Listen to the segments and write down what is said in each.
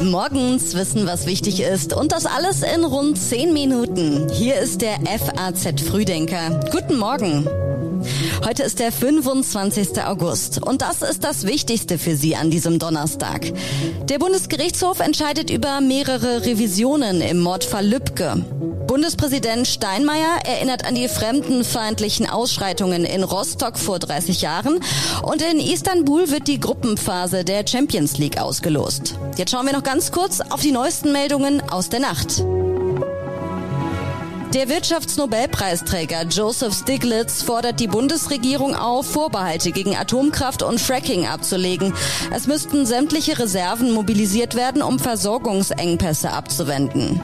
Morgens wissen, was wichtig ist und das alles in rund 10 Minuten. Hier ist der FAZ Frühdenker. Guten Morgen. Heute ist der 25. August und das ist das Wichtigste für Sie an diesem Donnerstag. Der Bundesgerichtshof entscheidet über mehrere Revisionen im Mordfall Lübcke. Bundespräsident Steinmeier erinnert an die fremdenfeindlichen Ausschreitungen in Rostock vor 30 Jahren und in Istanbul wird die Gruppenphase der Champions League ausgelost. Jetzt schauen wir noch ganz kurz auf die neuesten Meldungen aus der Nacht. Der Wirtschaftsnobelpreisträger Joseph Stiglitz fordert die Bundesregierung auf, Vorbehalte gegen Atomkraft und Fracking abzulegen. Es müssten sämtliche Reserven mobilisiert werden, um Versorgungsengpässe abzuwenden.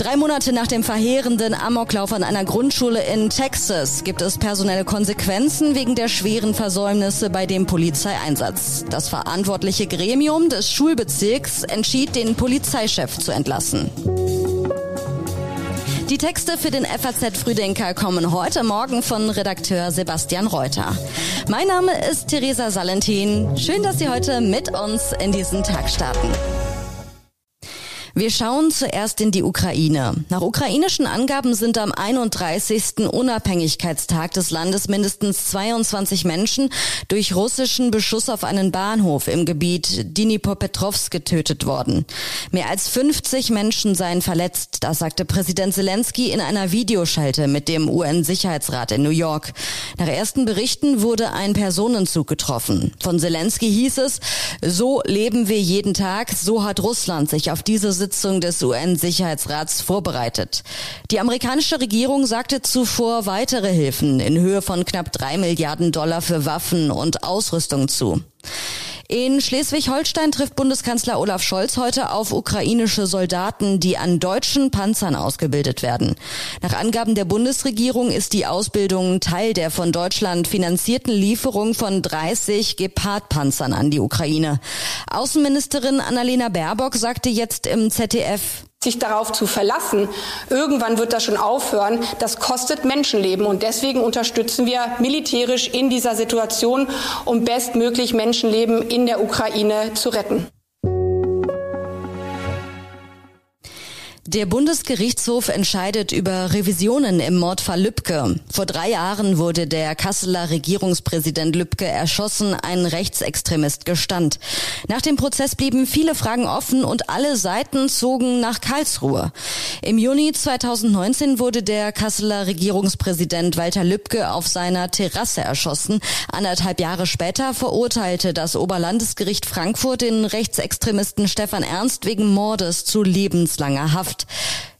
Drei Monate nach dem verheerenden Amoklauf an einer Grundschule in Texas gibt es personelle Konsequenzen wegen der schweren Versäumnisse bei dem Polizeieinsatz. Das verantwortliche Gremium des Schulbezirks entschied, den Polizeichef zu entlassen. Die Texte für den FAZ Frühdenker kommen heute Morgen von Redakteur Sebastian Reuter. Mein Name ist Theresa Salentin. Schön, dass Sie heute mit uns in diesen Tag starten. Wir schauen zuerst in die Ukraine. Nach ukrainischen Angaben sind am 31. Unabhängigkeitstag des Landes mindestens 22 Menschen durch russischen Beschuss auf einen Bahnhof im Gebiet Dnipropetrovsk getötet worden. Mehr als 50 Menschen seien verletzt, das sagte Präsident Zelensky in einer Videoschalte mit dem UN-Sicherheitsrat in New York. Nach ersten Berichten wurde ein Personenzug getroffen. Von Zelensky hieß es, so leben wir jeden Tag, so hat Russland sich auf diese Sitzung des UN-Sicherheitsrats vorbereitet. Die amerikanische Regierung sagte zuvor weitere Hilfen in Höhe von knapp drei Milliarden Dollar für Waffen und Ausrüstung zu. In Schleswig-Holstein trifft Bundeskanzler Olaf Scholz heute auf ukrainische Soldaten, die an deutschen Panzern ausgebildet werden. Nach Angaben der Bundesregierung ist die Ausbildung Teil der von Deutschland finanzierten Lieferung von 30 Gepard-Panzern an die Ukraine. Außenministerin Annalena Baerbock sagte jetzt im ZDF, sich darauf zu verlassen, irgendwann wird das schon aufhören, das kostet Menschenleben. Und deswegen unterstützen wir militärisch in dieser Situation, um bestmöglich Menschenleben in der Ukraine zu retten. Der Bundesgerichtshof entscheidet über Revisionen im Mordfall Lübcke. Vor drei Jahren wurde der Kasseler Regierungspräsident Lübcke erschossen, ein Rechtsextremist gestand. Nach dem Prozess blieben viele Fragen offen und alle Seiten zogen nach Karlsruhe. Im Juni 2019 wurde der Kasseler Regierungspräsident Walter Lübcke auf seiner Terrasse erschossen. Anderthalb Jahre später verurteilte das Oberlandesgericht Frankfurt den Rechtsextremisten Stefan Ernst wegen Mordes zu lebenslanger Haft.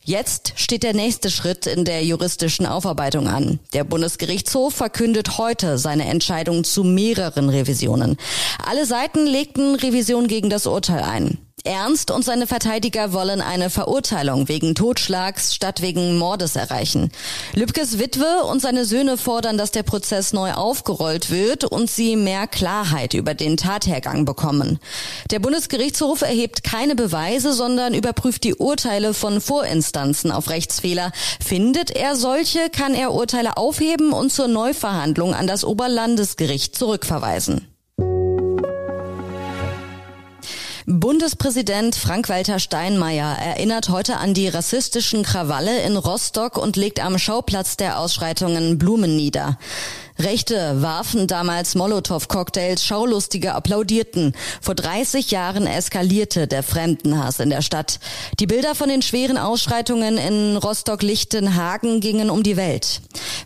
Jetzt steht der nächste Schritt in der juristischen Aufarbeitung an. Der Bundesgerichtshof verkündet heute seine Entscheidung zu mehreren Revisionen. Alle Seiten legten Revision gegen das Urteil ein. Ernst und seine Verteidiger wollen eine Verurteilung wegen Totschlags statt wegen Mordes erreichen. Lübkes Witwe und seine Söhne fordern, dass der Prozess neu aufgerollt wird und sie mehr Klarheit über den Tathergang bekommen. Der Bundesgerichtshof erhebt keine Beweise, sondern überprüft die Urteile von Vorinstanzen auf Rechtsfehler. Findet er solche, kann er Urteile aufheben und zur Neuverhandlung an das Oberlandesgericht zurückverweisen. Bundespräsident Frank-Walter Steinmeier erinnert heute an die rassistischen Krawalle in Rostock und legt am Schauplatz der Ausschreitungen Blumen nieder. Rechte warfen damals Molotow-Cocktails, Schaulustige applaudierten. Vor 30 Jahren eskalierte der Fremdenhass in der Stadt. Die Bilder von den schweren Ausschreitungen in Rostock-Lichtenhagen gingen um die Welt.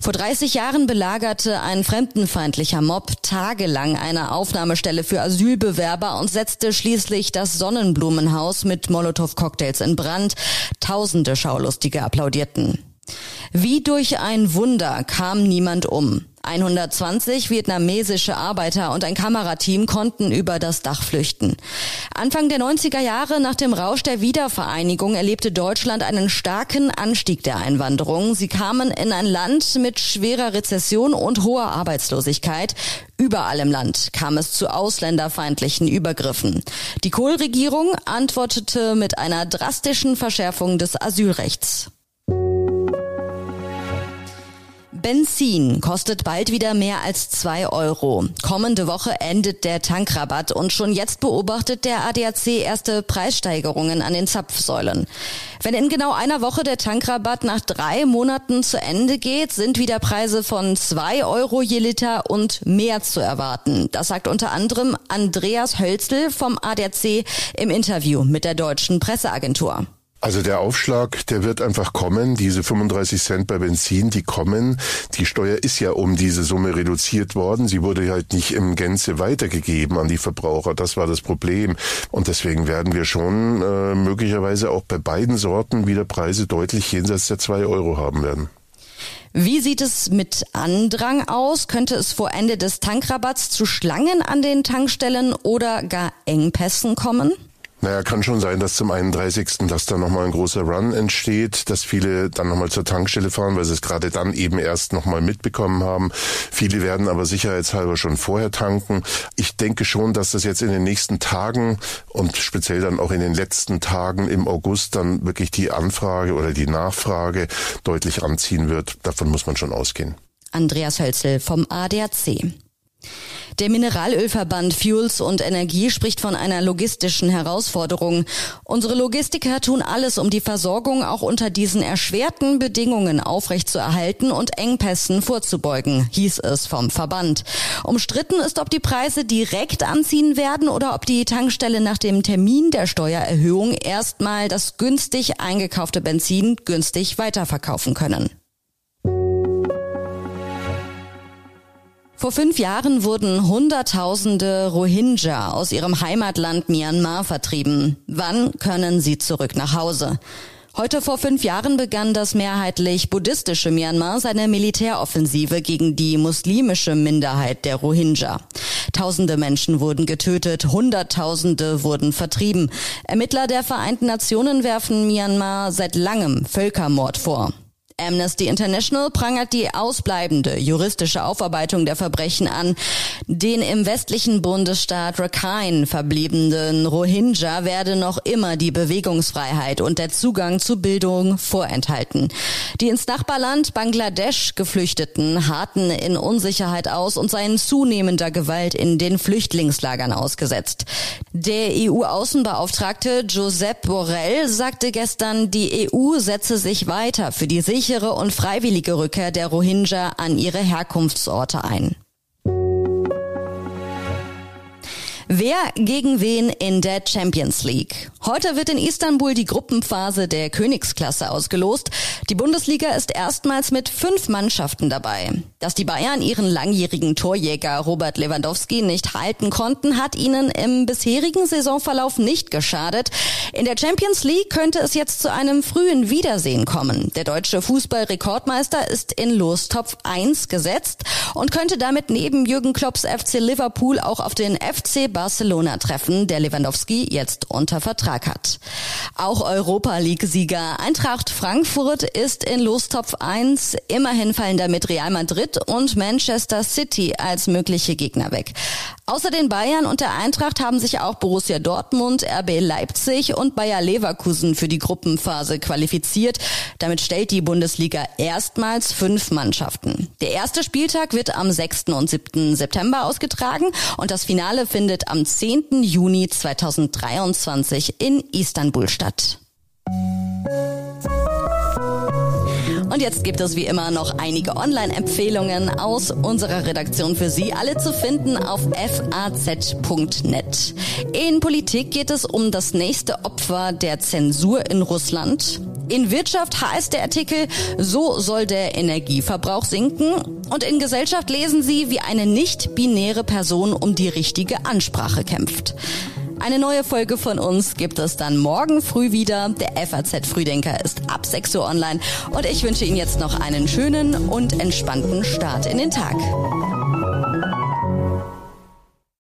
Vor 30 Jahren belagerte ein fremdenfeindlicher Mob tagelang eine Aufnahmestelle für Asylbewerber und setzte schließlich das Sonnenblumenhaus mit Molotow-Cocktails in Brand. Tausende Schaulustige applaudierten. Wie durch ein Wunder kam niemand um. 120 vietnamesische Arbeiter und ein Kamerateam konnten über das Dach flüchten. Anfang der 90er Jahre nach dem Rausch der Wiedervereinigung erlebte Deutschland einen starken Anstieg der Einwanderung. Sie kamen in ein Land mit schwerer Rezession und hoher Arbeitslosigkeit. Überall im Land kam es zu ausländerfeindlichen Übergriffen. Die Kohl-Regierung antwortete mit einer drastischen Verschärfung des Asylrechts. Benzin kostet bald wieder mehr als zwei Euro. Kommende Woche endet der Tankrabatt und schon jetzt beobachtet der ADAC erste Preissteigerungen an den Zapfsäulen. Wenn in genau einer Woche der Tankrabatt nach drei Monaten zu Ende geht, sind wieder Preise von zwei Euro je Liter und mehr zu erwarten. Das sagt unter anderem Andreas Hölzel vom ADAC im Interview mit der deutschen Presseagentur. Also der Aufschlag, der wird einfach kommen. Diese 35 Cent bei Benzin, die kommen. Die Steuer ist ja um diese Summe reduziert worden. Sie wurde halt nicht im Gänze weitergegeben an die Verbraucher. Das war das Problem. Und deswegen werden wir schon äh, möglicherweise auch bei beiden Sorten wieder Preise deutlich jenseits der zwei Euro haben werden. Wie sieht es mit Andrang aus? Könnte es vor Ende des Tankrabatts zu Schlangen an den Tankstellen oder gar Engpässen kommen? Naja, kann schon sein, dass zum 31. dass da nochmal ein großer Run entsteht, dass viele dann nochmal zur Tankstelle fahren, weil sie es gerade dann eben erst nochmal mitbekommen haben. Viele werden aber sicherheitshalber schon vorher tanken. Ich denke schon, dass das jetzt in den nächsten Tagen und speziell dann auch in den letzten Tagen im August dann wirklich die Anfrage oder die Nachfrage deutlich anziehen wird. Davon muss man schon ausgehen. Andreas Hölzel vom ADAC. Der Mineralölverband Fuels und Energie spricht von einer logistischen Herausforderung. Unsere Logistiker tun alles, um die Versorgung auch unter diesen erschwerten Bedingungen aufrechtzuerhalten und Engpässen vorzubeugen, hieß es vom Verband. Umstritten ist, ob die Preise direkt anziehen werden oder ob die Tankstelle nach dem Termin der Steuererhöhung erstmal das günstig eingekaufte Benzin günstig weiterverkaufen können. Vor fünf Jahren wurden Hunderttausende Rohingya aus ihrem Heimatland Myanmar vertrieben. Wann können sie zurück nach Hause? Heute vor fünf Jahren begann das mehrheitlich buddhistische Myanmar seine Militäroffensive gegen die muslimische Minderheit der Rohingya. Tausende Menschen wurden getötet, Hunderttausende wurden vertrieben. Ermittler der Vereinten Nationen werfen Myanmar seit langem Völkermord vor. Amnesty International prangert die ausbleibende juristische Aufarbeitung der Verbrechen an. Den im westlichen Bundesstaat Rakhine verbliebenen Rohingya werde noch immer die Bewegungsfreiheit und der Zugang zu Bildung vorenthalten. Die ins Nachbarland Bangladesch Geflüchteten harten in Unsicherheit aus und seien zunehmender Gewalt in den Flüchtlingslagern ausgesetzt. Der EU-Außenbeauftragte Josep Borrell sagte gestern, die EU setze sich weiter für die Sicherheit sichere und freiwillige Rückkehr der Rohingya an ihre Herkunftsorte ein. Wer gegen wen in der Champions League? Heute wird in Istanbul die Gruppenphase der Königsklasse ausgelost. Die Bundesliga ist erstmals mit fünf Mannschaften dabei. Dass die Bayern ihren langjährigen Torjäger Robert Lewandowski nicht halten konnten, hat ihnen im bisherigen Saisonverlauf nicht geschadet. In der Champions League könnte es jetzt zu einem frühen Wiedersehen kommen. Der deutsche Fußballrekordmeister ist in Lostopf 1 gesetzt und könnte damit neben Jürgen Klopps FC Liverpool auch auf den FC Barcelona treffen, der Lewandowski jetzt unter Vertrag hat. Auch Europa League-Sieger Eintracht Frankfurt ist in Lostopf 1. Immerhin fallen damit Real Madrid und Manchester City als mögliche Gegner weg. Außer den Bayern und der Eintracht haben sich auch Borussia Dortmund, RB Leipzig und Bayer Leverkusen für die Gruppenphase qualifiziert. Damit stellt die Bundesliga erstmals fünf Mannschaften. Der erste Spieltag wird am 6. und 7. September ausgetragen und das Finale findet am 10. Juni 2023 in Istanbul statt. Und jetzt gibt es wie immer noch einige Online-Empfehlungen aus unserer Redaktion für Sie, alle zu finden auf faz.net. In Politik geht es um das nächste Opfer der Zensur in Russland. In Wirtschaft heißt der Artikel, so soll der Energieverbrauch sinken. Und in Gesellschaft lesen Sie, wie eine nicht-binäre Person um die richtige Ansprache kämpft. Eine neue Folge von uns gibt es dann morgen früh wieder. Der FAZ Frühdenker ist ab 6 Uhr online und ich wünsche Ihnen jetzt noch einen schönen und entspannten Start in den Tag.